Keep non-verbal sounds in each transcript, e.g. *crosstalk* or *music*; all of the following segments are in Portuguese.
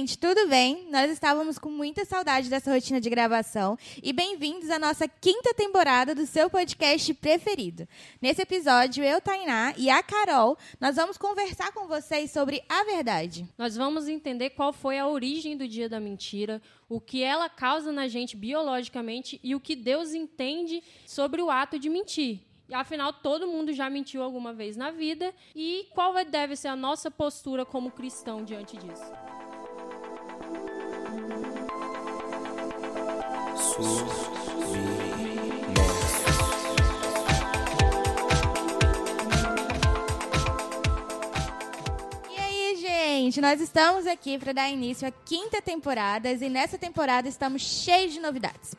gente, tudo bem? Nós estávamos com muita saudade dessa rotina de gravação e bem-vindos à nossa quinta temporada do seu podcast preferido. Nesse episódio, eu, Tainá e a Carol, nós vamos conversar com vocês sobre a verdade. Nós vamos entender qual foi a origem do dia da mentira, o que ela causa na gente biologicamente e o que Deus entende sobre o ato de mentir. Afinal, todo mundo já mentiu alguma vez na vida. E qual deve ser a nossa postura como cristão diante disso? E aí, gente, nós estamos aqui para dar início à quinta temporada e nessa temporada estamos cheios de novidades.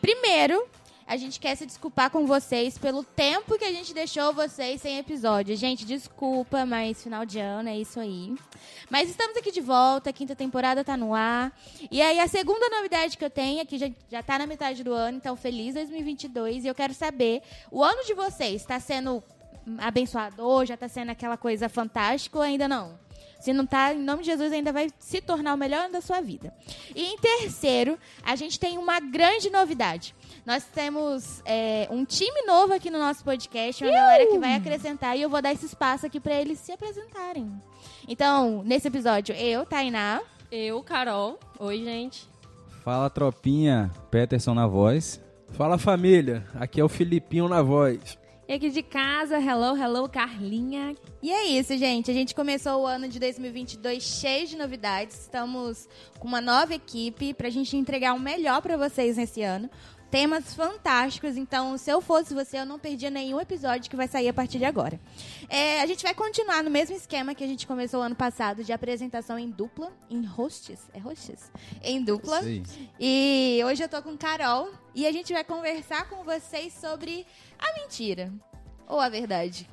Primeiro, a gente quer se desculpar com vocês pelo tempo que a gente deixou vocês sem episódio. Gente, desculpa, mas final de ano é isso aí. Mas estamos aqui de volta, a quinta temporada tá no ar. E aí, a segunda novidade que eu tenho é que já, já tá na metade do ano, então feliz 2022. E eu quero saber, o ano de vocês está sendo abençoador, já tá sendo aquela coisa fantástica ou ainda não? Se não tá, em nome de Jesus, ainda vai se tornar o melhor ano da sua vida. E em terceiro, a gente tem uma grande novidade. Nós temos é, um time novo aqui no nosso podcast, uma galera que vai acrescentar, e eu vou dar esse espaço aqui para eles se apresentarem. Então, nesse episódio, eu, Tainá. Eu, Carol. Oi, gente. Fala tropinha, Peterson na voz. Fala família, aqui é o Filipinho na voz. E aqui de casa, hello, hello, Carlinha. E é isso, gente. A gente começou o ano de 2022 cheio de novidades. Estamos com uma nova equipe pra gente entregar o melhor para vocês nesse ano. Temas fantásticos, então se eu fosse você, eu não perdia nenhum episódio que vai sair a partir de agora. É, a gente vai continuar no mesmo esquema que a gente começou ano passado de apresentação em dupla, em hosts, é hosts? Em dupla. Sei. E hoje eu tô com Carol e a gente vai conversar com vocês sobre a mentira ou a verdade.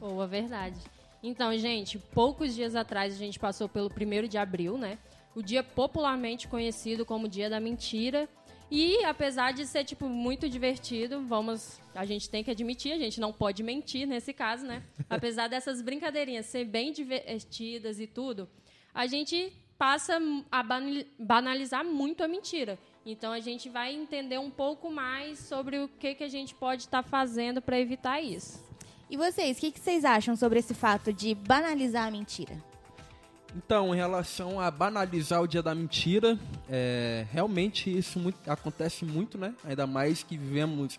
Ou a verdade. Então, gente, poucos dias atrás a gente passou pelo primeiro de abril, né? O dia popularmente conhecido como Dia da Mentira. E apesar de ser, tipo, muito divertido, vamos. A gente tem que admitir, a gente não pode mentir nesse caso, né? *laughs* Apesar dessas brincadeirinhas ser bem divertidas e tudo, a gente passa a banali- banalizar muito a mentira. Então a gente vai entender um pouco mais sobre o que, que a gente pode estar fazendo para evitar isso. E vocês, o que, que vocês acham sobre esse fato de banalizar a mentira? Então, em relação a banalizar o dia da mentira, é, realmente isso muito- acontece muito, né? Ainda mais que vivemos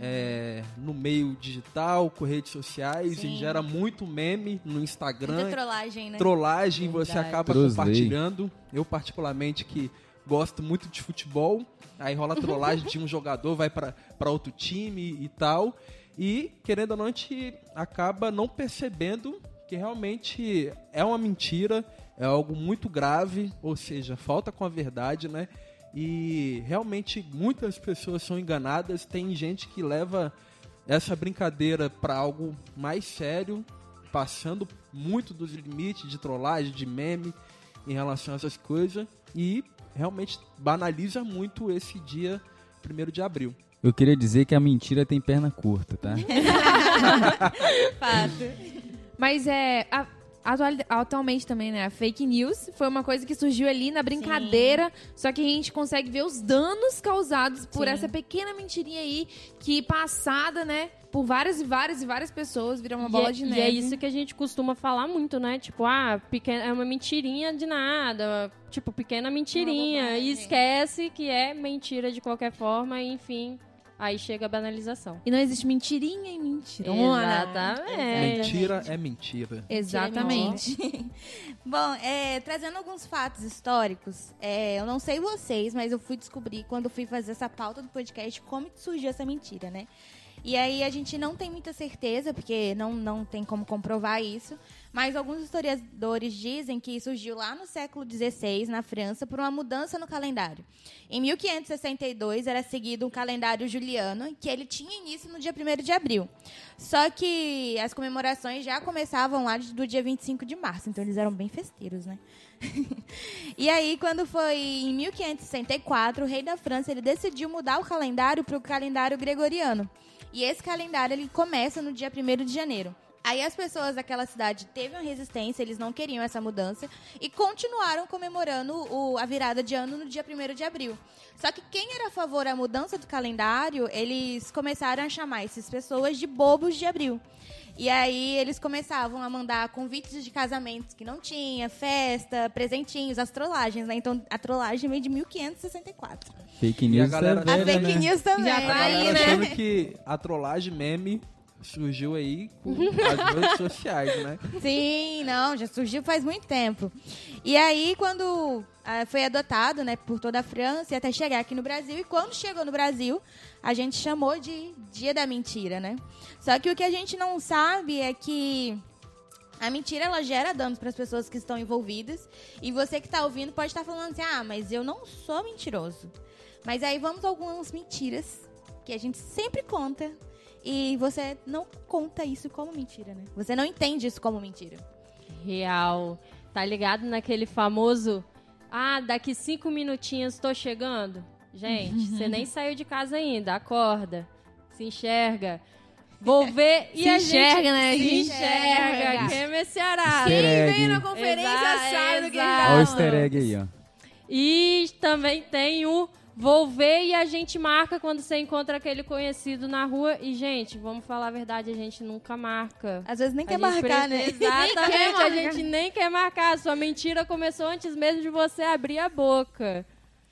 é, no meio digital, com redes sociais, Sim. e gera muito meme no Instagram. Muita trollagem, né? trollagem, você Verdade. acaba Trosley. compartilhando. Eu, particularmente, que gosto muito de futebol, aí rola trollagem de um *laughs* jogador, vai para outro time e tal. E, querendo ou não, a gente acaba não percebendo que realmente é uma mentira, é algo muito grave, ou seja, falta com a verdade, né? E realmente muitas pessoas são enganadas, tem gente que leva essa brincadeira para algo mais sério, passando muito dos limites de trollagem, de meme em relação a essas coisas e realmente banaliza muito esse dia 1 de abril. Eu queria dizer que a mentira tem perna curta, tá? *laughs* Fato. Mas é. a- atual- atualmente também, né? A fake news foi uma coisa que surgiu ali na brincadeira, só que a gente consegue ver os danos causados por Sim. essa pequena mentirinha aí, que passada, né? Por várias e várias e várias pessoas, vira uma bola e, é- de e neve. é isso que a gente costuma falar muito, né? Tipo, ah, pequena, é uma mentirinha de nada. Tipo, pequena mentirinha. E esquece que é mentira de qualquer forma, e, enfim. Aí chega a banalização. E não existe mentirinha e mentirona. Exatamente. Mentira é mentira. Exatamente. *laughs* Bom, é, trazendo alguns fatos históricos, é, eu não sei vocês, mas eu fui descobrir quando fui fazer essa pauta do podcast como que surgiu essa mentira, né? E aí a gente não tem muita certeza, porque não, não tem como comprovar isso, mas alguns historiadores dizem que surgiu lá no século XVI, na França, por uma mudança no calendário. Em 1562 era seguido um calendário juliano, que ele tinha início no dia 1 de abril. Só que as comemorações já começavam lá do dia 25 de março, então eles eram bem festeiros, né? *laughs* e aí, quando foi em 1564, o rei da França ele decidiu mudar o calendário para o calendário gregoriano. E esse calendário ele começa no dia 1 de janeiro. Aí as pessoas daquela cidade teve uma resistência, eles não queriam essa mudança e continuaram comemorando o- a virada de ano no dia 1 de abril. Só que quem era a favor da mudança do calendário, eles começaram a chamar essas pessoas de bobos de abril. E aí eles começavam a mandar convites de casamentos que não tinha, festa, presentinhos, as trollagens, né? Então a trollagem veio de 1564. Fake E a news galera- tá A fake né? news também. Já tá aí, né? achando que a trollagem meme surgiu aí com as redes sociais, né? Sim, não, já surgiu faz muito tempo. E aí, quando ah, foi adotado, né, por toda a França e até chegar aqui no Brasil, e quando chegou no Brasil, a gente chamou de Dia da Mentira, né? Só que o que a gente não sabe é que a mentira ela gera danos para as pessoas que estão envolvidas, e você que está ouvindo pode estar falando assim: "Ah, mas eu não sou mentiroso". Mas aí vamos a algumas mentiras que a gente sempre conta e você não conta isso como mentira, né? Você não entende isso como mentira. Real. Tá ligado naquele famoso. Ah, daqui cinco minutinhos tô chegando? Gente, você nem *laughs* saiu de casa ainda. Acorda. Se enxerga. Vou ver *laughs* e Se a enxerga, gente né? Se Se enxerga. enxerga. Quem é? Easter egg. Quem veio na conferência Exa- sabe do que tá Olha o easter egg aí, ó. E também tem o vou ver e a gente marca quando você encontra aquele conhecido na rua. E, gente, vamos falar a verdade, a gente nunca marca. Às vezes nem A quer marcar, né? *laughs* Exatamente, a gente nem quer marcar. Sua mentira começou antes mesmo de você abrir a boca.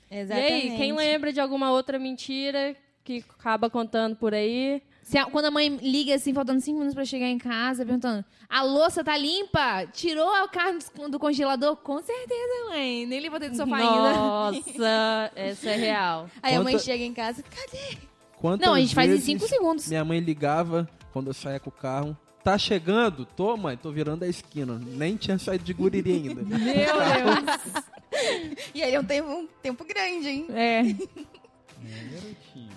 Exatamente. E aí, quem lembra de alguma outra mentira que acaba contando por aí? Se a- quando a mãe liga assim, faltando cinco minutos pra chegar em casa, perguntando: a louça tá limpa? Tirou a carne do- do congelador? Com certeza, mãe. Nem levantei do sofá ainda. Nossa, *laughs* essa é real. Aí a mãe chega em casa, cadê? Quantas Não, a gente faz em cinco segundos. Minha mãe ligava quando eu saía com o carro. Tá chegando? Tô, mãe, tô virando a esquina. Nem tinha saído de Guriri ainda. *laughs* Meu Deus. *laughs* E aí é um tempo, um tempo grande, hein? É.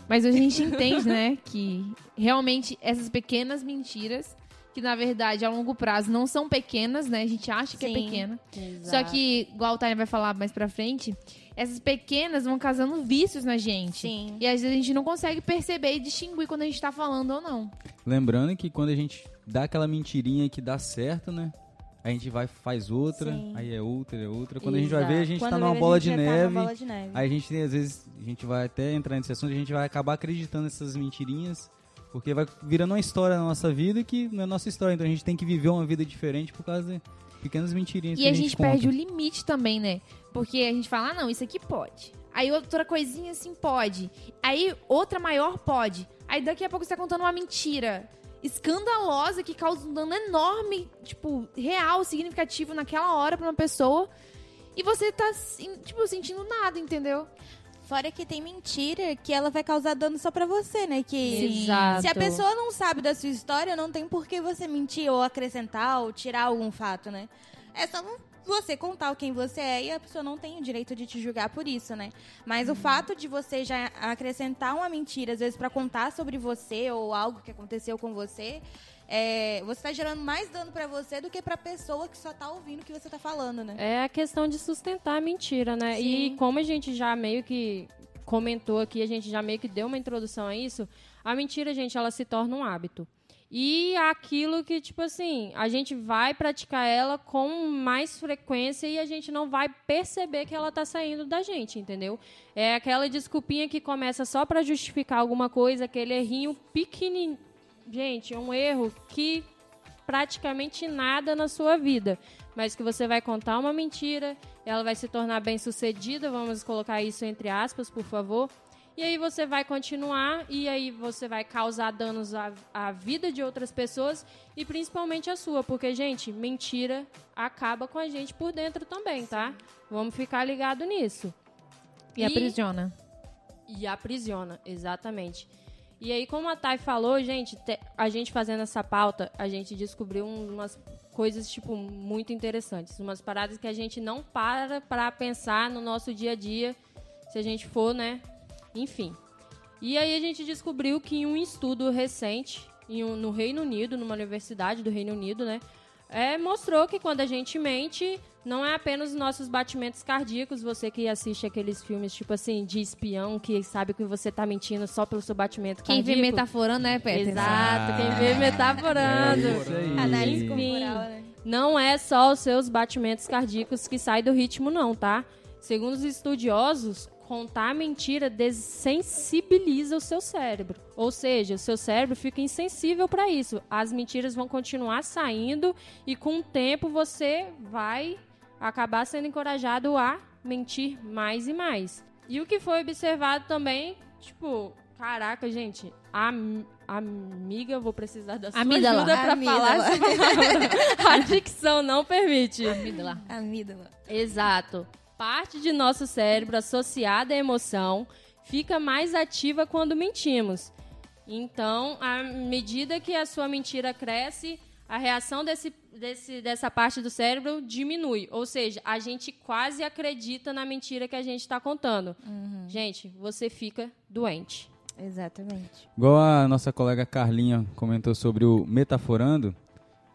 Mas a gente entende, né, que realmente essas pequenas mentiras, que na verdade a longo prazo não são pequenas, né? A gente acha que é Sim. pequena. Só Exato. que, igual o Tânia vai falar mais pra frente, essas pequenas vão causando vícios na gente. Sim. E às vezes a gente não consegue perceber e distinguir quando a gente tá falando ou não. Lembrando que quando a gente dá aquela mentirinha que dá certo, né? A gente vai faz outra, Sim. aí é outra, é outra. Quando a gente vai ver, a Exato. gente Quando tá numa a bola gente de tá neve. bola de neve. Aí a gente tem, às vezes, a gente vai até entrar nesse assunto, a gente vai acabar acreditando nessas mentirinhas, porque vai virando uma história na nossa vida que não é nossa história. Então a gente tem que viver uma vida diferente por causa de pequenas mentirinhas E que a gente conta. perde o limite também, né? Porque a gente fala, ah, não, isso aqui pode. Aí outra coisinha assim pode. Aí outra maior pode. Aí daqui a pouco você tá contando uma mentira escandalosa que causa um dano enorme, tipo, real, significativo naquela hora pra uma pessoa. E você tá, tipo, sentindo nada, entendeu? Fora que tem mentira que ela vai causar dano só pra você, né? Que Exato. se a pessoa não sabe da sua história, não tem por que você mentir ou acrescentar ou tirar algum fato, né? É só você contar quem você é e a pessoa não tem o direito de te julgar por isso, né? Mas o fato de você já acrescentar uma mentira, às vezes, pra contar sobre você ou algo que aconteceu com você, é, você tá gerando mais dano pra você do que pra pessoa que só tá ouvindo o que você tá falando, né? É a questão de sustentar a mentira, né? E Sim. como a gente já meio que comentou aqui, a gente já meio que deu uma introdução a isso, a mentira, gente, ela se torna um hábito. E aquilo que, tipo assim, a gente vai praticar ela com mais frequência e a gente não vai perceber que ela tá saindo da gente, entendeu? É aquela desculpinha que começa só pra justificar alguma coisa, aquele errinho pequenininho. Gente, é um erro que praticamente nada na sua vida, mas que você vai contar uma mentira, ela vai se tornar bem sucedida, vamos colocar isso entre aspas, por favor. E aí você vai continuar e aí você vai causar danos à, à vida de outras pessoas e principalmente a sua, porque gente, mentira acaba com a gente por dentro também, tá? Vamos ficar ligado nisso. E, aprisiona. E aprisiona, exatamente. E aí, como a Thay falou, gente, te- a gente fazendo essa pauta, a gente descobriu um- umas coisas, tipo, muito interessantes. Umas paradas que a gente não para pra pensar no nosso dia a dia, se a gente for, né? Enfim. E aí a gente descobriu que em um estudo recente, em um- no Reino Unido, numa universidade do Reino Unido, né? é, mostrou que quando a gente mente, não é apenas os nossos batimentos cardíacos, você que assiste aqueles filmes, tipo assim, de espião, que sabe que você tá mentindo só pelo seu batimento Quem vê cardíaco. metaforando, né, Peter? Exato, quem vê metaforando. É. Análise corporal, né? Não é só os seus batimentos cardíacos que saem do ritmo, não, tá? Segundo os estudiosos, contar a mentira desensibiliza o seu cérebro. Ou seja, o seu cérebro fica insensível para isso. As mentiras vão continuar saindo e com o tempo você vai acabar sendo encorajado a mentir mais e mais. E o que foi observado também, tipo, caraca, gente, a, amiga, eu vou precisar da sua Amígdala. ajuda pra Amígdala. falar essa palavra. *laughs* A dicção não permite. Amígdala. Amígdala. Exato. Parte de nosso cérebro associada à emoção fica mais ativa quando mentimos. Então, à medida que a sua mentira cresce, a reação desse, desse, dessa parte do cérebro diminui. Ou seja, a gente quase acredita na mentira que a gente está contando. Gente, você fica doente. Exatamente. Igual a nossa colega Carlinha comentou sobre o Metaforando,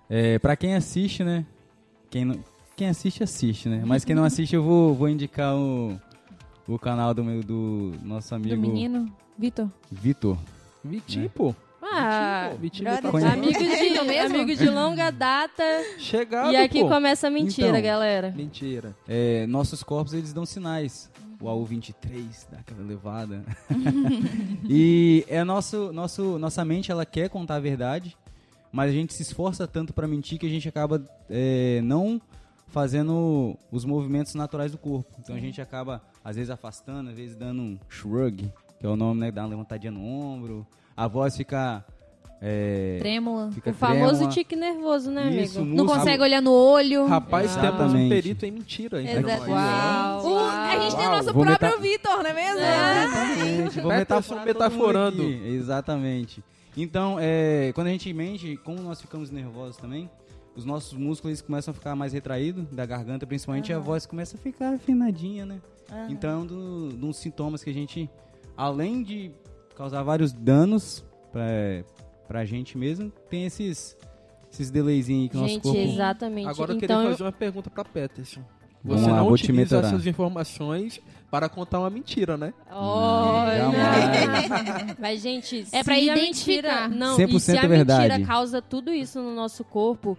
é, para quem assiste, né? Quem, não- quem assiste, assiste, né? Mas quem não assiste, eu vou, vou indicar o, o canal do, meu, do nosso Do amigo menino, Vitor. Vitor. Vitinho, pô. Ah, Vitinho brother. tá Conhece- amigo Então de, *laughs* mesmo? amigo de longa data. Chegado, e aqui pô. começa a mentira, Então. galera. Mentira. É, nossos corpos, eles dão sinais. O AU23 dá aquela levada. *laughs* e é nosso, nosso, nossa mente, ela quer contar a verdade, mas a gente se esforça tanto para mentir que a gente acaba é, não fazendo os movimentos naturais do corpo. Então a gente acaba, às vezes, afastando, às vezes dando um shrug, que é o nome, né? Dá uma levantadinha no ombro. A voz fica... É, Trêmula. fica O famoso trêmula. tique nervoso, né, Isso, amigo? Não músculo. consegue olhar no olho. Rapaz, temos um Exatamente. perito em mentira. hein? Exatamente. Uau, O- a gente tem o Uau, nosso vou próprio meta- Vitor, não é mesmo? Exatamente. Vou Peterson metaforar todo metaforando. Exatamente. Então, é, quando a gente mente, como nós ficamos nervosos também, os nossos músculos começam a ficar mais retraídos, da garganta principalmente, e a voz começa a ficar afinadinha, né? Então, é um do- dos sintomas que a gente, além de causar vários danos pra, pra gente mesmo, tem esses, esses delayzinhos aí que o nosso Gente, corpo... exatamente. Agora eu então, queria fazer uma pergunta pra Peterson. Vamos Você lá, não utiliza essas informações para contar uma mentira, né? Olha! Jamais. *laughs* Mas, gente, É se pra a identificar. mentira, não, 100% e se a é verdade. mentira causa tudo isso no nosso corpo,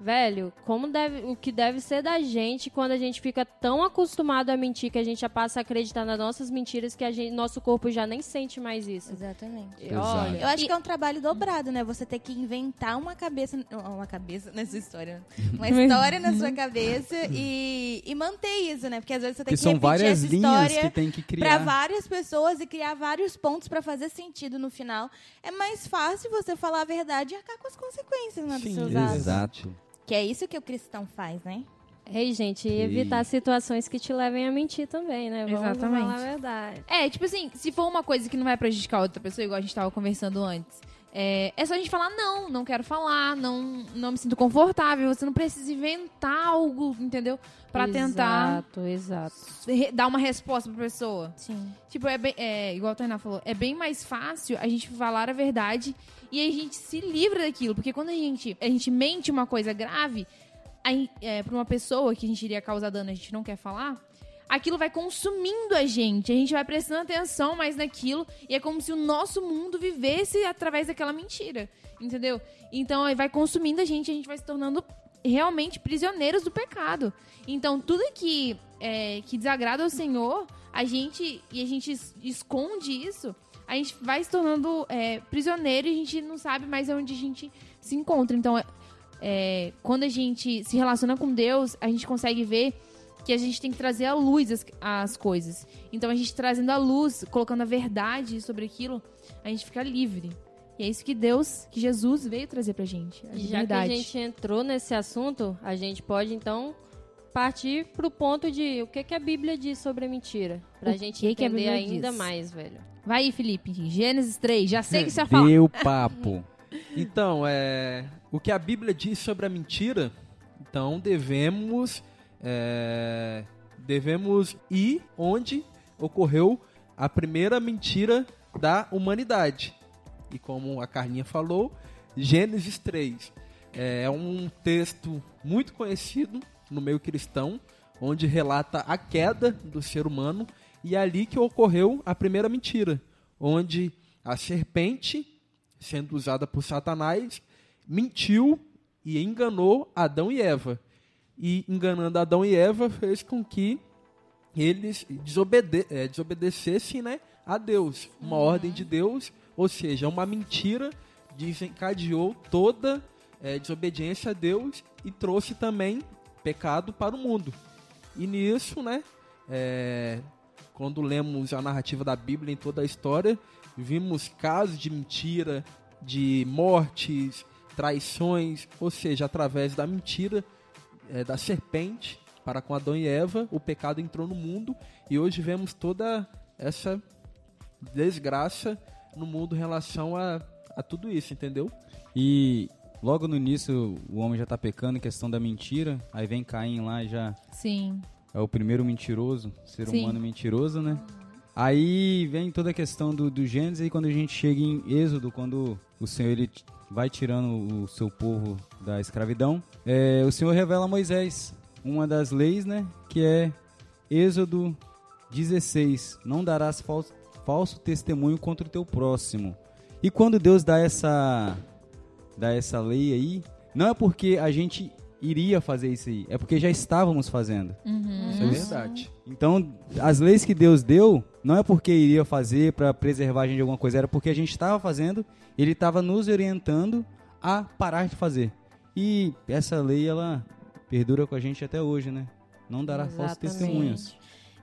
velho, como deve, o que deve ser da gente quando a gente fica tão acostumado a mentir que a gente já passa a acreditar nas nossas mentiras que a gente, nosso corpo já nem sente mais isso. Exatamente. E Olha, Eu acho que é um trabalho dobrado, né? Você ter que inventar uma cabeça. Uma cabeça nessa história. né? *laughs* Uma história na sua cabeça e, e manter isso, né? Porque às vezes você tem Que que, são repetir várias essa linhas história que tem que pra criar. várias pessoas e criar vários pontos pra fazer sentido no final. É mais fácil você falar a verdade e arcar com as consequências né, dos Sim, seus atos. Exato. Que é isso que o cristão faz, né? Ei, gente, e evitar situações que te levem a mentir também, né? Vamos Exatamente. falar a verdade. É, tipo assim, se for uma coisa que não vai prejudicar outra pessoa, igual a gente tava conversando antes, é, é só a gente falar, não, não quero falar, não, não me sinto confortável. Você não precisa inventar algo, entendeu? Pra tentar Exato, exato. re- dar uma resposta pra pessoa. Sim. Tipo, é, bem, é igual a Tainá falou, é bem mais fácil a gente falar a verdade e a gente se livra daquilo. Porque quando a gente, a gente mente uma coisa grave é, pra uma pessoa que a gente iria causar dano a gente não quer falar, aquilo vai consumindo a gente. A gente vai prestando atenção mais naquilo e é como se o nosso mundo vivesse através daquela mentira. Entendeu? Então vai consumindo a gente a gente vai se tornando realmente prisioneiros do pecado. Então tudo que, é, que desagrada ao Senhor, a gente e a gente es- esconde isso, a gente vai se tornando é, prisioneiro e a gente não sabe mais onde a gente se encontra. Então, é, quando a gente se relaciona com Deus, a gente consegue ver que a gente tem que trazer à luz as, as coisas. Então, a gente trazendo a luz, colocando a verdade sobre aquilo, a gente fica livre. E é isso que Deus, que Jesus veio trazer pra gente. A já que a verdade. gente entrou nesse assunto, a gente pode então partir pro ponto de o que, que a Bíblia diz sobre a mentira. Pra O gente que que entender Bíblia ainda diz? mais, velho. Vai aí, Felipe. Gênesis 3. Já sei que você vai falar. Deu *laughs* papo. Então, é, o que a Bíblia diz sobre a mentira, então devemos, é, devemos ir onde ocorreu a primeira mentira da humanidade. E como a Carlinha falou, Gênesis 3. é um texto muito conhecido no meio cristão, onde relata a queda do ser humano e é ali que ocorreu a primeira mentira, onde a serpente, sendo usada por Satanás, mentiu e enganou Adão e Eva. E enganando Adão e Eva fez com que eles desobede é, desobedecessem né, a Deus, uma ordem de Deus, ou seja, uma mentira desencadeou toda é, desobediência a Deus e trouxe também pecado para o mundo. E nisso, né, é, quando lemos a narrativa da Bíblia em toda a história, vimos casos de mentira, de mortes, traições, ou seja, através da mentira é, da serpente para com Adão e Eva, o pecado entrou no mundo e hoje vemos toda essa desgraça no mundo em relação a, a tudo isso, entendeu? E logo no início o homem já está pecando em questão da mentira, aí vem Caim lá e já Sim. É o primeiro mentiroso, ser Sim. humano mentiroso, né? Aí vem toda a questão do, do Gênesis e quando a gente chega em Êxodo, quando o Senhor ele vai tirando o seu povo da escravidão, é, o Senhor revela a Moisés uma das leis, né? Que é Êxodo 16: Não darás falso, falso testemunho contra o teu próximo. E quando Deus dá essa, dá essa lei aí, não é porque a gente iria fazer isso aí, é porque já estávamos fazendo. Isso é verdade. Então, as leis que Deus deu, não é porque iria fazer para preservar a gente de alguma coisa, era porque a gente estava fazendo, ele estava nos orientando a parar de fazer. E essa lei, ela perdura com a gente até hoje, né? Não dará falsos Exatamente. testemunhos.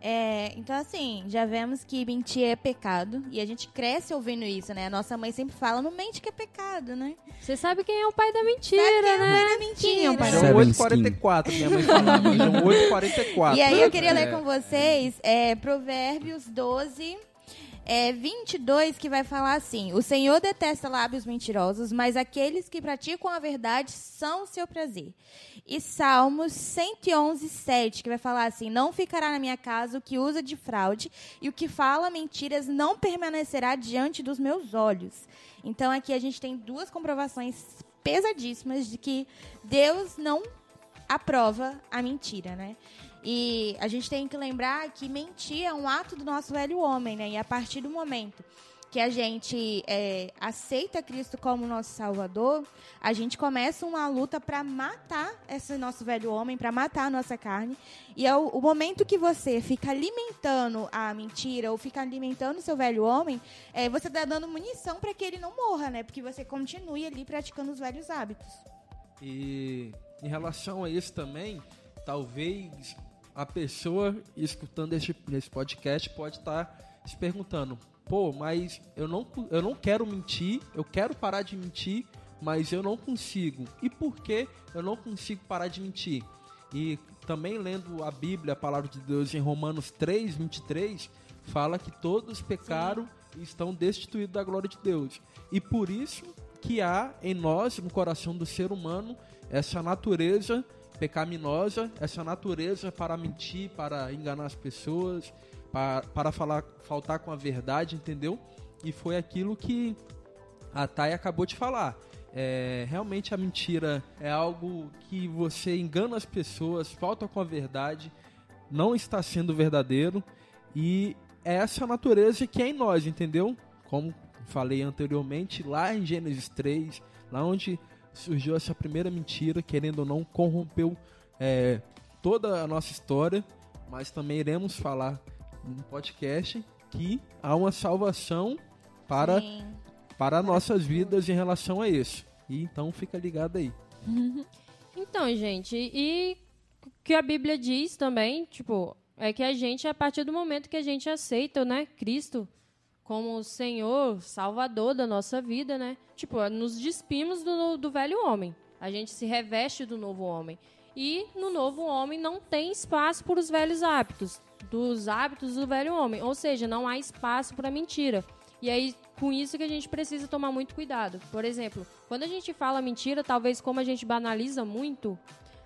É, então, assim, já vemos que mentir é pecado. E a gente cresce ouvindo isso, né? A nossa mãe sempre fala, não mente que é pecado, né? Você sabe quem é o pai da mentira, Sabe quem é o né? pai da mentira? Quem é o pai da Seven 8,44, minha mãe falava. João 8,44. E aí eu *laughs* queria É. ler com vocês é, Provérbios 12, é, 22, que vai falar assim: O Senhor detesta lábios mentirosos, mas aqueles que praticam a verdade são o seu prazer. E Salmos 111, 7, que vai falar assim: Não ficará na minha casa o que usa de fraude, e o que fala mentiras não permanecerá diante dos meus olhos. Então aqui a gente tem duas comprovações pesadíssimas de que Deus não aprova a mentira, né? E a gente tem que lembrar que mentir é um ato do nosso velho homem, né? E a partir do momento que a gente é, aceita Cristo como nosso Salvador, a gente começa uma luta para matar esse nosso velho homem, para matar a nossa carne. E é o, o momento que você fica alimentando a mentira ou fica alimentando o seu velho homem, é, você está dando munição para que ele não morra, né? Porque você continue ali praticando os velhos hábitos. E em relação a isso também, talvez a pessoa escutando esse, esse podcast pode estar se perguntando: pô, mas eu não, eu não quero mentir, eu quero parar de mentir, mas eu não consigo. E por que eu não consigo parar de mentir? E também lendo a Bíblia, a palavra de Deus em Romanos 3, 23, fala que todos pecaram e estão destituídos da glória de Deus. E por isso que há em nós, no coração do ser humano, essa natureza pecaminosa, essa natureza para mentir, para enganar as pessoas, para, para falar, faltar com a verdade, entendeu? E foi aquilo que a Thay acabou de falar. É, realmente a mentira é algo que você engana as pessoas, falta com a verdade, não está sendo verdadeiro e é essa natureza que é em nós, entendeu? Como falei anteriormente, lá em Gênesis 3, lá onde surgiu essa primeira mentira, querendo ou não, corrompeu é, toda a nossa história, mas também iremos falar no podcast que há uma salvação para Sim. para nossas vidas em relação a isso. E então fica ligado aí. *laughs* Então, gente, e o que a Bíblia diz também, tipo, é que a gente, a partir do momento que a gente aceita, né, Cristo como o Senhor, Salvador da nossa vida, né, tipo, nos despimos do, do velho homem. A gente se reveste do novo homem. E no novo homem não tem espaço para os velhos hábitos, dos hábitos do velho homem. Ou seja, não há espaço para mentira. E aí, com isso que a gente precisa tomar muito cuidado. Por exemplo, quando a gente fala mentira, talvez como a gente banaliza muito,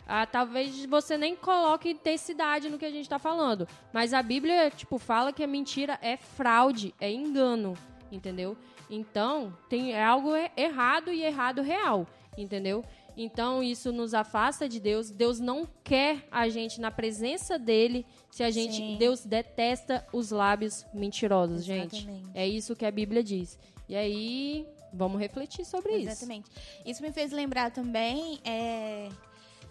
ah, talvez você nem coloque intensidade no que a gente está falando. Mas a Bíblia, tipo, fala que a mentira é fraude, é engano, entendeu? Então, tem, é algo errado e errado real, entendeu? Então isso nos afasta de Deus. Deus não quer a gente na presença dele se a gente. Sim. Deus detesta os lábios mentirosos, gente. Exatamente. É isso que a Bíblia diz. E aí, vamos refletir sobre isso. Exatamente. Isso me fez lembrar também é,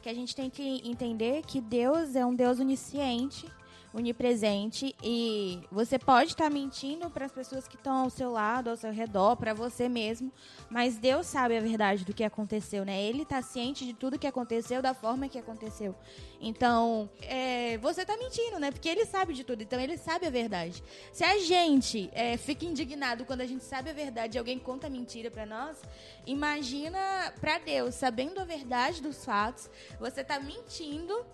que a gente tem que entender que Deus é um Deus onisciente, onipresente e você pode estar mentindo para as pessoas que estão ao seu lado, ao seu redor, para você mesmo, mas Deus sabe a verdade do que aconteceu, né? Ele está ciente de tudo que aconteceu, da forma que aconteceu. Então, é, você está mentindo, né? Porque ele sabe de tudo, então ele sabe a verdade. Se a gente é, fica indignado quando a gente sabe a verdade e alguém conta mentira para nós, imagina para Deus, sabendo a verdade dos fatos, você tá mentindo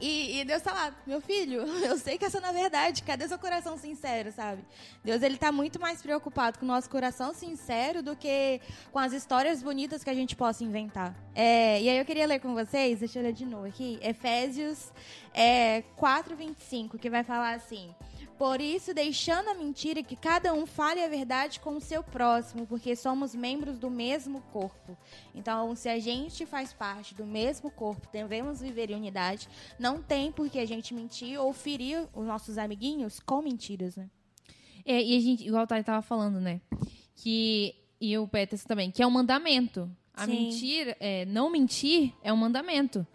e, e Deus tá lá, meu filho, *laughs* eu sei que essa não é verdade, cadê seu coração sincero, sabe? Deus, ele tá muito mais preocupado com o nosso coração sincero do que com as histórias bonitas que a gente possa inventar. É, e aí eu queria ler com vocês, deixa eu ler de novo aqui, Efésios é, 4, 25, que vai falar assim... Por isso, deixando a mentira, que cada um fale a verdade com o seu próximo, porque somos membros do mesmo corpo. Então, se a gente faz parte do mesmo corpo, devemos viver em unidade, não tem por que a gente mentir ou ferir os nossos amiguinhos com mentiras, né? É, e a gente, igual o Thay tava falando, né? Que, e o Peters também, que é um mandamento. A Sim. mentira, é, não mentir é um mandamento.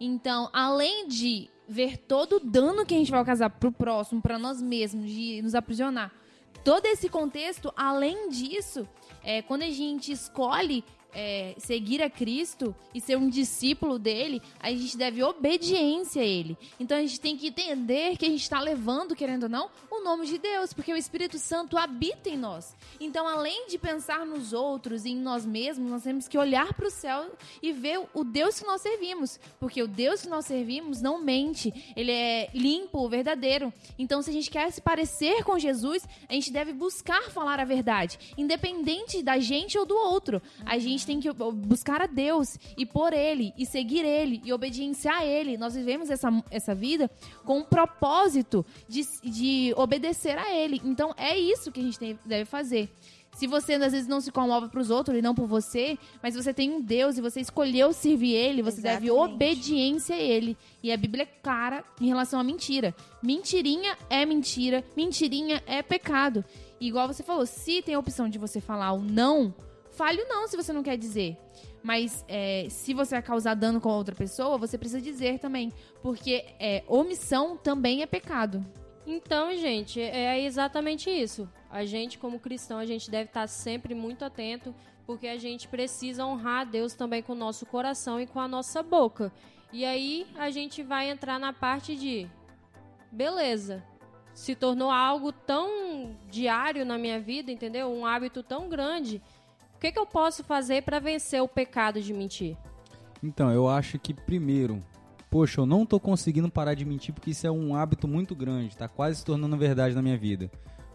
Então, além de ver todo o dano que a gente vai causar pro próximo, para nós mesmos, de nos aprisionar, todo esse contexto, além disso, é, quando a gente escolhe é, seguir a Cristo e ser um discípulo dele, a gente deve obediência a ele. Então a gente tem que entender que a gente está levando, querendo ou não, o nome de Deus, porque o Espírito Santo habita em nós. Então, além de pensar nos outros e em nós mesmos, nós temos que olhar para o céu e ver o Deus que nós servimos, porque o Deus que nós servimos não mente, ele é limpo, verdadeiro. Então, se a gente quer se parecer com Jesus, a gente deve buscar falar a verdade, independente da gente ou do outro. A gente tem que buscar a Deus e por Ele, e seguir Ele, e obedienciar a Ele. Nós vivemos essa, essa vida com um propósito de, de obedecer a Ele. Então, é isso que a gente tem- deve fazer. Se você às vezes não se comove para os outros e não por você, mas você tem um Deus e você escolheu servir Ele, você deve Exatamente. obediência a Ele. E a Bíblia é clara em relação à mentira. Mentirinha é mentira, mentirinha é pecado. E igual você falou, se tem a opção de você falar o não, fale o não se você não quer dizer. Mas é, se você vai causar dano com outra pessoa, você precisa dizer também. Porque é, omissão também é pecado. Então, gente, é exatamente isso. A gente, como cristão, a gente deve estar sempre muito atento, porque a gente precisa honrar a Deus também com o nosso coração e com a nossa boca. E aí a gente vai entrar na parte de beleza. Se tornou algo tão diário na minha vida, entendeu? Um hábito tão grande. Que, que eu posso fazer para vencer o pecado de mentir? Então, eu acho que primeiro, poxa, eu não tô conseguindo parar de mentir porque isso é um hábito muito grande, tá quase se tornando verdade na minha vida.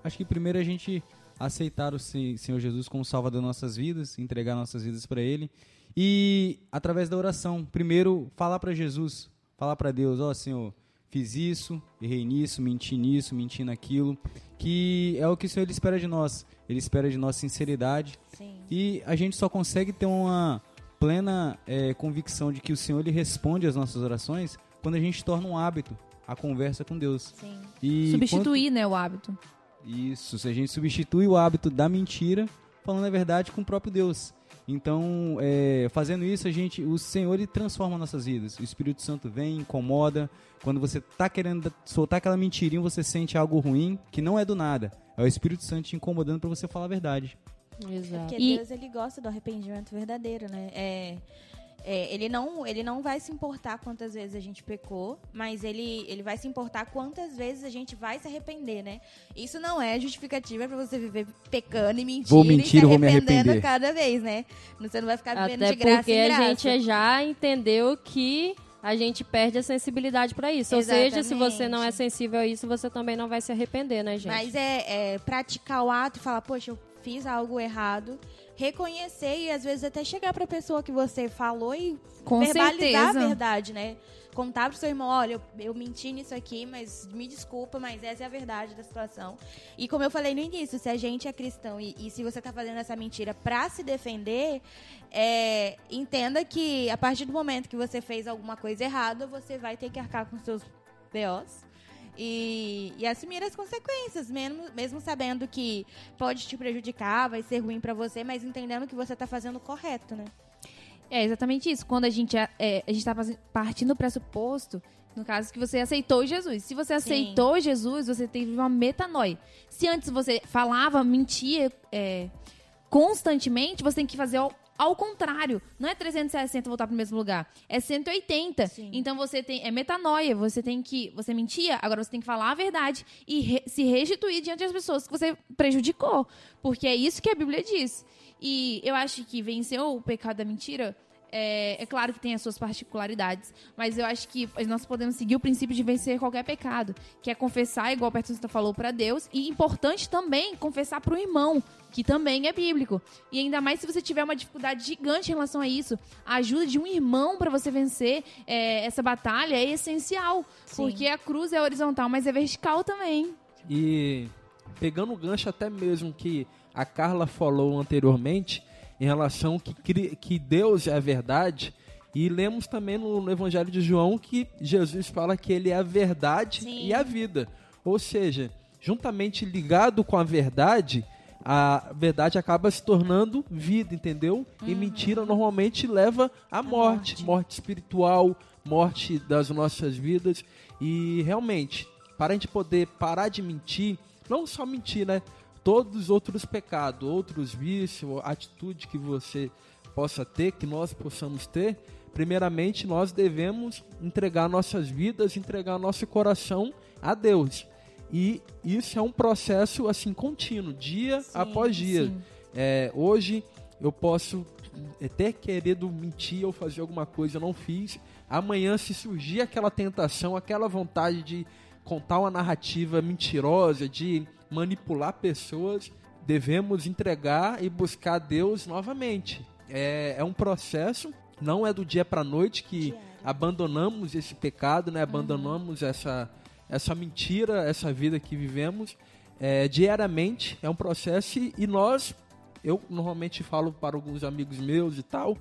Acho que primeiro a gente aceitar o Se- Senhor Jesus como Salvador das nossas vidas, entregar nossas vidas para Ele e através da oração, primeiro falar para Jesus, falar para Deus, ó Senhor, fiz isso, errei nisso, menti nisso, menti naquilo, que é o que o Senhor ele espera de nós. Ele espera de nós sinceridade, Sim. e a gente só consegue ter uma plena eh, convicção de que o Senhor ele responde às nossas orações quando a gente torna um hábito a conversa com Deus. Sim. E Substituir, né, o hábito. quando- isso, se a gente substitui o hábito da mentira falando a verdade com o próprio Deus. Então, eh, fazendo isso, a gente, o Senhor ele transforma nossas vidas. O Espírito Santo vem, incomoda. Quando você tá querendo soltar aquela mentirinha, você sente algo ruim que não é do nada. É o Espírito Santo te incomodando para você falar a verdade. Exato. Porque E- Deus ele gosta do arrependimento verdadeiro, né? É, é, ele não ele não vai se importar quantas vezes a gente pecou, mas ele ele vai se importar quantas vezes a gente vai se arrepender, né? Isso não é justificativa pra você viver pecando e mentindo Vou e mentir, se vou me arrependendo arrepender. cada vez, né? Você não vai ficar vivendo Até de graça porque em a graça. gente já entendeu que a gente perde a sensibilidade para isso. Ou seja, se você não é Exatamente. sensível a isso, você também não vai se arrepender, né, gente? Mas é, é praticar o ato e falar, poxa, eu fiz algo errado, reconhecer e às vezes até chegar pra pessoa que você falou e Com verbalizar certeza. a verdade, né? Contar pro seu irmão, olha, eu, eu menti nisso aqui, mas me desculpa, mas essa é a verdade da situação. E como eu falei no início, se a gente é cristão e, e se você tá fazendo essa mentira pra se defender, é, entenda que a partir do momento que você fez alguma coisa errada, você vai ter que arcar com seus BOs. E, e assumir as consequências, mesmo, mesmo sabendo que pode te prejudicar, vai ser ruim pra você, mas entendendo que você tá fazendo o correto, né? É exatamente isso. Quando a gente, é, a gente tá fazendo- partindo do pressuposto, no caso que você aceitou Jesus. Se você aceitou Jesus, você teve uma metanoia. Se antes você falava, mentia é, constantemente, você tem que fazer ao, contrário. Não é 360 voltar pro mesmo lugar. É 180. Sim. Então você tem. É metanoia. Você tem que. Você mentia, agora você tem que falar a verdade e re- se restituir diante das pessoas que você prejudicou. Porque é isso que a Bíblia diz. E eu acho que vencer o pecado da mentira. É, é claro que tem as suas particularidades, mas eu acho que nós podemos seguir o princípio de vencer qualquer pecado, que é confessar, igual o Pertunista falou, para Deus, e importante também confessar para o irmão, que também é bíblico. E ainda mais se você tiver uma dificuldade gigante em relação a isso, a ajuda de um irmão para você vencer é, essa batalha é essencial, Sim. porque a cruz é horizontal, mas é vertical também. E pegando o gancho até mesmo que a Carla falou anteriormente, em relação que, que Deus é a verdade, e lemos também no, Evangelho de João que Jesus fala que ele é a verdade Sim. e a vida. Ou seja, juntamente ligado com a verdade, a verdade acaba se tornando vida, entendeu? E mentira normalmente leva à morte, morte. morte espiritual, morte das nossas vidas. E realmente, para a gente poder parar de mentir, não só mentir, né? Todos os outros pecados, outros vícios, atitude que você possa ter, que nós possamos ter, primeiramente nós devemos entregar nossas vidas, entregar nosso coração a Deus. E isso é um processo assim contínuo, dia Sim, após dia. É, hoje eu posso até querido mentir ou fazer alguma coisa, eu não fiz. Amanhã, se surgir aquela tentação, aquela vontade de contar uma narrativa mentirosa, de manipular pessoas, devemos entregar e buscar Deus novamente. É, é um processo, não é do dia para noite que Diário. abandonamos esse pecado, né? abandonamos essa, essa mentira, essa vida que vivemos. É, diariamente é um processo e- e nós, eu normalmente falo para alguns amigos meus e tal,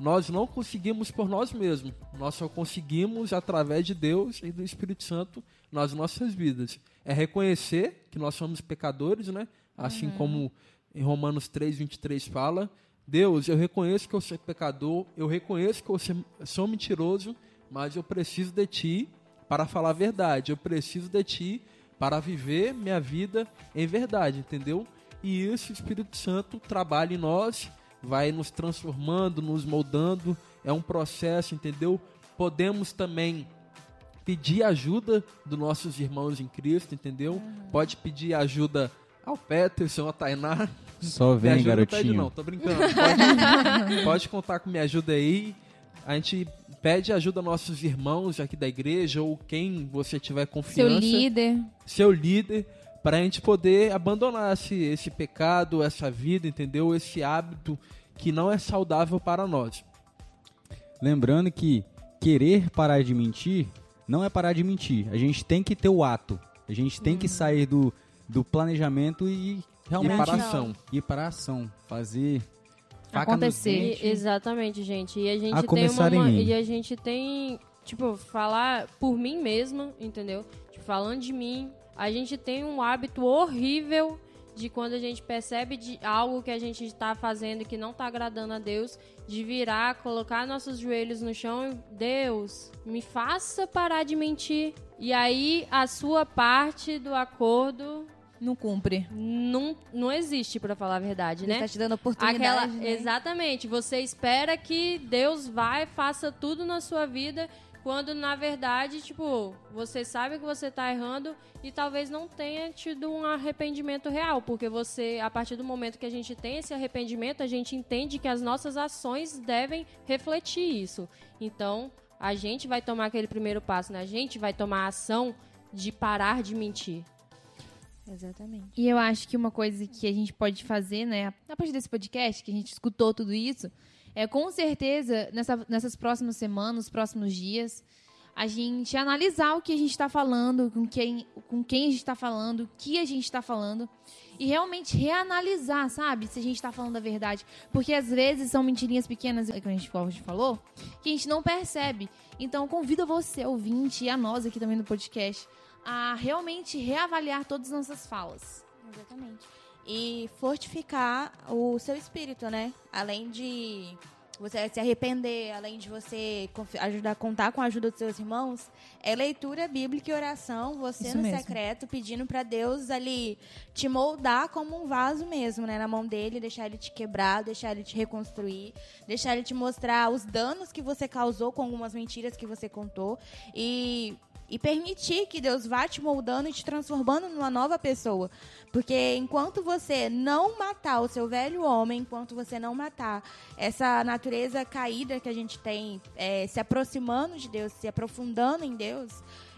nós não conseguimos por nós mesmos, nós só conseguimos através de Deus e do Espírito Santo nas nossas vidas. É reconhecer que nós somos pecadores, né? Assim como em Romanos 3, 23 fala, Deus, eu reconheço que eu sou pecador, eu reconheço que eu sou- sou mentiroso, mas eu preciso de Ti para falar a verdade, eu preciso de Ti para viver minha vida em verdade, entendeu? E isso o Espírito Santo trabalha em nós, vai nos transformando, nos moldando, é um processo, entendeu? Podemos também pedir ajuda dos nossos irmãos em Cristo, entendeu? Pode pedir ajuda ao Peterson, ao Tainá. Só Me vem, ajuda, não pede garotinho. não, tô brincando. Pode, pode contar com minha ajuda aí. A gente pede ajuda aos nossos irmãos aqui da igreja ou quem você tiver Seu confiança líder. seu líder, para a gente poder abandonar esse, esse pecado, essa vida, entendeu? Esse hábito que não é saudável para nós. Lembrando que querer parar de mentir não é parar de mentir. A gente tem que ter o ato. A gente tem que sair do, do planejamento e realmente Ir para a ação. ir para a ação. Fazer Acontecer. E- exatamente, gente. E a gente A tem começar uma, em mim. e a gente tem, tipo, falar por mim mesma, entendeu? Tipo, falando de mim, a gente tem um hábito horrível de quando a gente percebe de algo que a gente está fazendo que não está agradando a Deus, de virar, colocar nossos joelhos no chão e Deus, me faça parar de mentir. E aí a sua parte do acordo Não cumpre. não, não existe, pra falar a verdade, Ele né? tá te dando oportunidade, Aquela, né? Exatamente. Você espera que Deus vai, faça tudo na sua vida, quando na verdade, tipo, você sabe que você tá errando e talvez não tenha tido um arrependimento real, porque você, a partir do momento que a gente tem esse arrependimento, a gente entende que as nossas ações devem refletir isso. Então, a gente vai tomar aquele primeiro passo, né? A gente vai tomar a ação de parar de mentir. Exatamente. E eu acho que uma coisa que a gente pode fazer, né, a partir desse podcast, que a gente escutou tudo isso, é com certeza, nessa- nessas próximas semanas, nos próximos dias, a gente analisar o que a gente está falando, com quem, com quem a gente está falando, o que a gente está falando, e realmente reanalisar, sabe? Se a gente está falando a verdade. Porque às vezes são mentirinhas pequenas, como a gente como a gente falou, que a gente não percebe. Então, convido você, ouvinte, e a nós aqui também no podcast, a realmente reavaliar todas as nossas falas. Exatamente. E fortificar o seu espírito, né? Além de você se arrepender, além de você ajudar, contar com a ajuda dos seus irmãos, é leitura bíblica e oração, você Isso no mesmo. secreto, pedindo pra Deus ali te moldar como um vaso mesmo, né? Na mão dele, deixar ele te quebrar, deixar ele te reconstruir, deixar ele te mostrar os danos que você causou com algumas mentiras que você contou e e permitir que Deus vá te moldando e te transformando numa nova pessoa. Porque enquanto você não matar o seu velho homem, enquanto você não matar essa natureza caída que a gente tem, é, se aproximando de Deus, se aprofundando em Deus,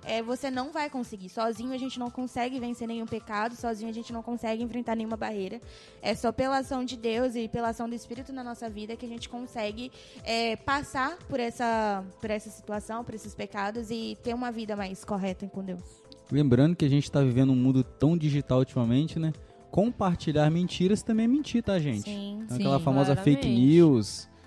é, você não vai conseguir. Sozinho a gente não consegue vencer nenhum pecado, sozinho a gente não consegue enfrentar nenhuma barreira. É só pela ação de Deus e pela ação do Espírito na nossa vida que a gente consegue é, passar por essa, por essa situação, por esses pecados e ter uma vida mais correta com Deus. Lembrando que a gente tá vivendo um mundo tão digital ultimamente, né? Compartilhar mentiras também é mentir, tá, gente? Sim. Então, Sim, aquela famosa fake claramente. news que,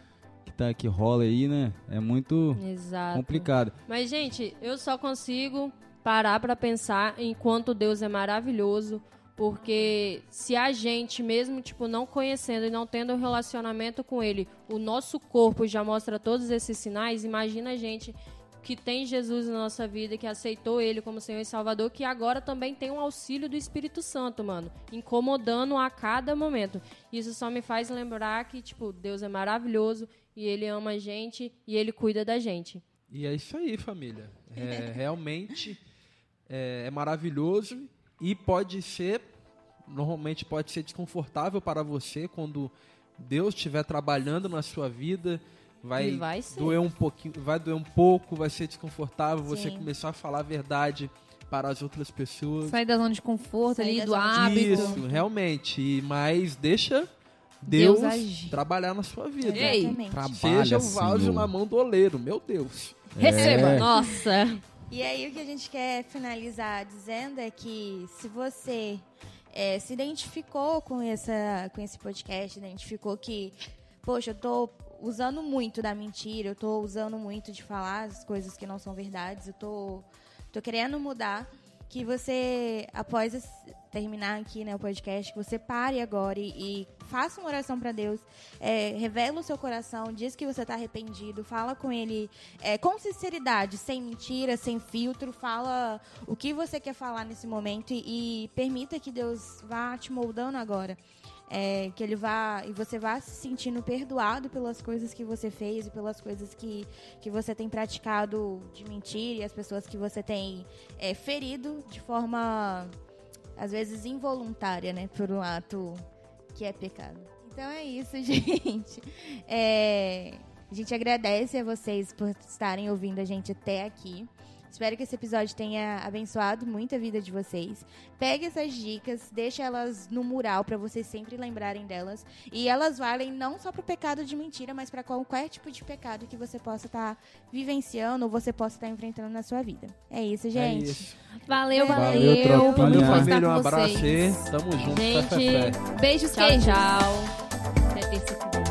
tá, que rola aí, né? É muito Exato. complicado. Mas, gente, eu só consigo parar pra pensar em quanto Deus é maravilhoso, porque se a gente, mesmo, tipo, não conhecendo e não tendo um relacionamento com Ele, o nosso corpo já mostra todos esses sinais, imagina a gente que tem Jesus na nossa vida, que aceitou Ele como Senhor e Salvador, que agora também tem um auxílio do Espírito Santo, mano, incomodando a cada momento. Isso só me faz lembrar que, tipo, Deus é maravilhoso e Ele ama a gente e Ele cuida da gente. E é isso aí, família. É, *laughs* realmente é, é maravilhoso e pode ser, normalmente pode ser desconfortável para você quando Deus estiver trabalhando na sua vida. Vai, E vai doer um pouquinho, vai doer um pouco, vai ser desconfortável você Sim. começar a falar a verdade para as outras pessoas. Sair da zona de conforto Sair ali, do hábito. Isso, realmente. Mas deixa Deus, Deus trabalhar na sua vida. Ei, Seja o vaso Senhor. na mão do oleiro, meu Deus. Receba. É. Nossa! E aí o que a gente quer finalizar dizendo é que se você é, se identificou com, essa, com esse podcast, identificou que, poxa, eu tô usando muito da mentira, eu tô usando muito de falar as coisas que não são verdades, eu tô, tô querendo mudar, que você, após terminar aqui né, o podcast, que você pare agora e, e faça uma oração para Deus, é, revela o seu coração, diz que você está arrependido, fala com Ele é, com sinceridade, sem mentira, sem filtro, fala o que você quer falar nesse momento e, e permita que Deus vá te moldando agora. É, que ele vá e você vá se sentindo perdoado pelas coisas que você fez e pelas coisas que, que você tem praticado de mentira e as pessoas que você tem é, ferido de forma às vezes involuntária, né, por um ato que é pecado. Então é isso, *laughs* gente. É, a gente agradece a vocês por estarem ouvindo a gente até aqui. Espero que esse episódio tenha abençoado muito a vida de vocês. Pegue essas dicas, deixe elas no mural para vocês sempre lembrarem delas. E elas valem não só para o pecado de mentira, mas para qualquer tipo de pecado que você possa estar vivenciando ou você possa estar enfrentando na sua vida. É isso, gente. É isso. Valeu, valeu. Valeu, Valeu, família. Um abraço vocês. Tamo junto. Gente. Beijos, Tchau, queijos. tchau. Até terça que vem.